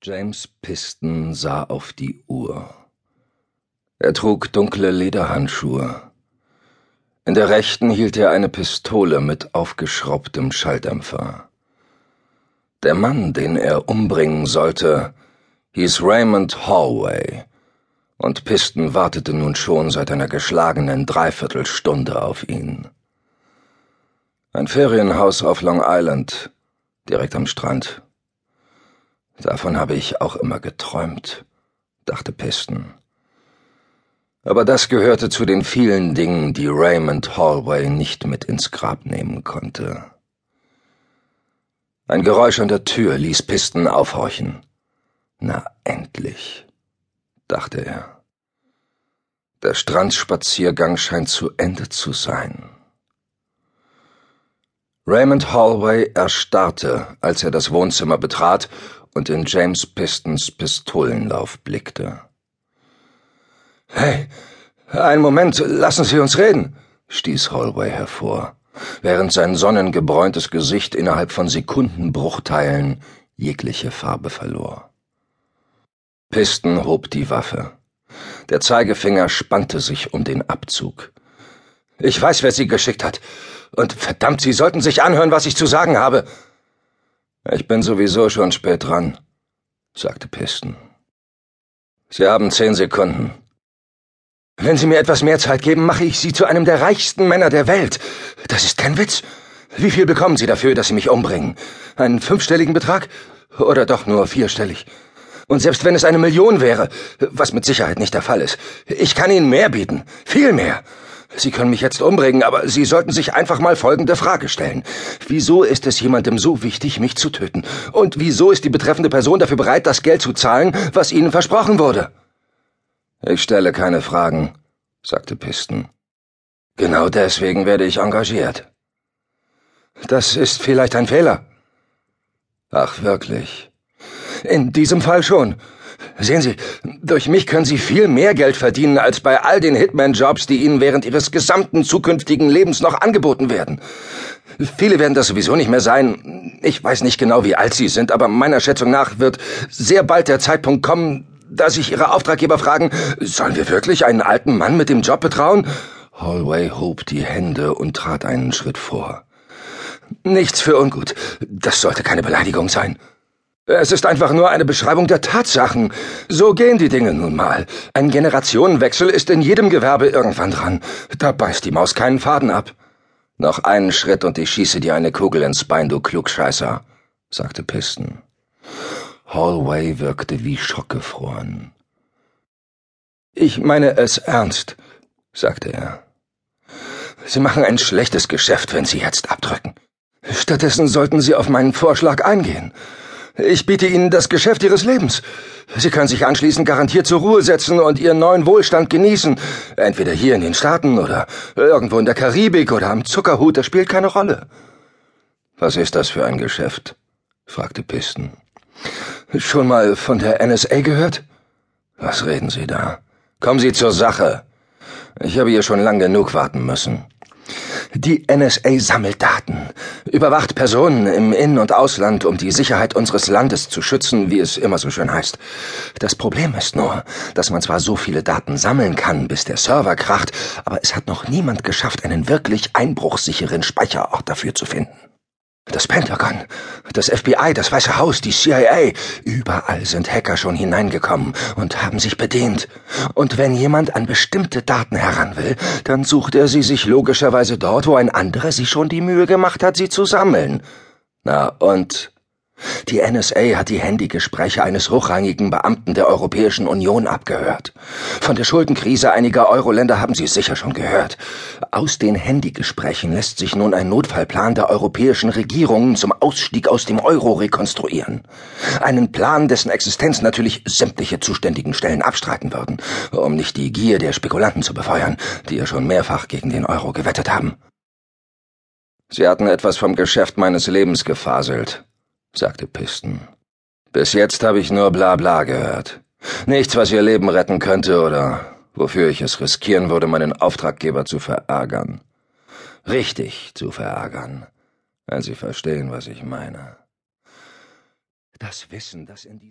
James Piston sah auf die Uhr. Er trug dunkle Lederhandschuhe. In der rechten hielt er eine Pistole mit aufgeschraubtem Schalldämpfer. Der Mann, den er umbringen sollte, hieß Raymond Hallway, und Piston wartete nun schon seit einer geschlagenen Dreiviertelstunde auf ihn. Ein Ferienhaus auf Long Island, direkt am Strand. Davon habe ich auch immer geträumt, dachte Piston. Aber das gehörte zu den vielen Dingen, die Raymond Hallway nicht mit ins Grab nehmen konnte. Ein Geräusch an der Tür ließ Piston aufhorchen. Na endlich, dachte er. Der Strandspaziergang scheint zu Ende zu sein. Raymond Hallway erstarrte, als er das Wohnzimmer betrat und in James Pistons Pistolenlauf blickte. Hey, einen Moment, lassen Sie uns reden, stieß Holloway hervor, während sein sonnengebräuntes Gesicht innerhalb von Sekundenbruchteilen jegliche Farbe verlor. Piston hob die Waffe. Der Zeigefinger spannte sich um den Abzug. Ich weiß, wer Sie geschickt hat. Und verdammt, Sie sollten sich anhören, was ich zu sagen habe. Ich bin sowieso schon spät dran, sagte Piston. Sie haben zehn Sekunden. Wenn Sie mir etwas mehr Zeit geben, mache ich Sie zu einem der reichsten Männer der Welt. Das ist kein Witz. Wie viel bekommen Sie dafür, dass Sie mich umbringen? Einen fünfstelligen Betrag? Oder doch nur vierstellig? Und selbst wenn es eine Million wäre, was mit Sicherheit nicht der Fall ist, ich kann Ihnen mehr bieten. Viel mehr. Sie können mich jetzt umbringen, aber Sie sollten sich einfach mal folgende Frage stellen. Wieso ist es jemandem so wichtig, mich zu töten? Und wieso ist die betreffende Person dafür bereit, das Geld zu zahlen, was Ihnen versprochen wurde? Ich stelle keine Fragen, sagte Piston. Genau deswegen werde ich engagiert. Das ist vielleicht ein Fehler. Ach, wirklich. In diesem Fall schon. Sehen Sie, durch mich können Sie viel mehr Geld verdienen als bei all den Hitman-Jobs, die Ihnen während Ihres gesamten zukünftigen Lebens noch angeboten werden. Viele werden das sowieso nicht mehr sein. Ich weiß nicht genau, wie alt Sie sind, aber meiner Schätzung nach wird sehr bald der Zeitpunkt kommen, da sich Ihre Auftraggeber fragen, sollen wir wirklich einen alten Mann mit dem Job betrauen? Hallway hob die Hände und trat einen Schritt vor. Nichts für ungut. Das sollte keine Beleidigung sein. Es ist einfach nur eine Beschreibung der Tatsachen. So gehen die Dinge nun mal. Ein Generationenwechsel ist in jedem Gewerbe irgendwann dran. Da beißt die Maus keinen Faden ab. Noch einen Schritt und ich schieße dir eine Kugel ins Bein, du Klugscheißer, sagte Piston. Hallway wirkte wie schockgefroren. Ich meine es ernst, sagte er. Sie machen ein schlechtes Geschäft, wenn Sie jetzt abdrücken. Stattdessen sollten Sie auf meinen Vorschlag eingehen. Ich biete Ihnen das Geschäft Ihres Lebens. Sie können sich anschließend garantiert zur Ruhe setzen und Ihren neuen Wohlstand genießen. Entweder hier in den Staaten oder irgendwo in der Karibik oder am Zuckerhut, das spielt keine Rolle. Was ist das für ein Geschäft? fragte Piston. Schon mal von der NSA gehört? Was reden Sie da? Kommen Sie zur Sache. Ich habe hier schon lang genug warten müssen. Die NSA sammelt Daten, überwacht Personen im In- und Ausland, um die Sicherheit unseres Landes zu schützen, wie es immer so schön heißt. Das Problem ist nur, dass man zwar so viele Daten sammeln kann, bis der Server kracht, aber es hat noch niemand geschafft, einen wirklich einbruchsicheren Speicherort dafür zu finden. Das Pentagon, das FBI, das Weiße Haus, die CIA, überall sind Hacker schon hineingekommen und haben sich bedient. Und wenn jemand an bestimmte Daten heran will, dann sucht er sie sich logischerweise dort, wo ein anderer sich schon die Mühe gemacht hat, sie zu sammeln. Na und die NSA hat die Handygespräche eines hochrangigen Beamten der Europäischen Union abgehört. Von der Schuldenkrise einiger Euro-Länder haben Sie sicher schon gehört. Aus den Handygesprächen lässt sich nun ein Notfallplan der europäischen Regierungen zum Ausstieg aus dem Euro rekonstruieren. Einen Plan, dessen Existenz natürlich sämtliche zuständigen Stellen abstreiten würden, um nicht die Gier der Spekulanten zu befeuern, die ja schon mehrfach gegen den Euro gewettet haben. Sie hatten etwas vom Geschäft meines Lebens gefaselt, sagte Piston. Bis jetzt habe ich nur Blabla gehört. Nichts, was ihr Leben retten könnte oder wofür ich es riskieren würde, meinen Auftraggeber zu verärgern. Richtig zu verärgern, wenn Sie verstehen, was ich meine. Das Wissen, das in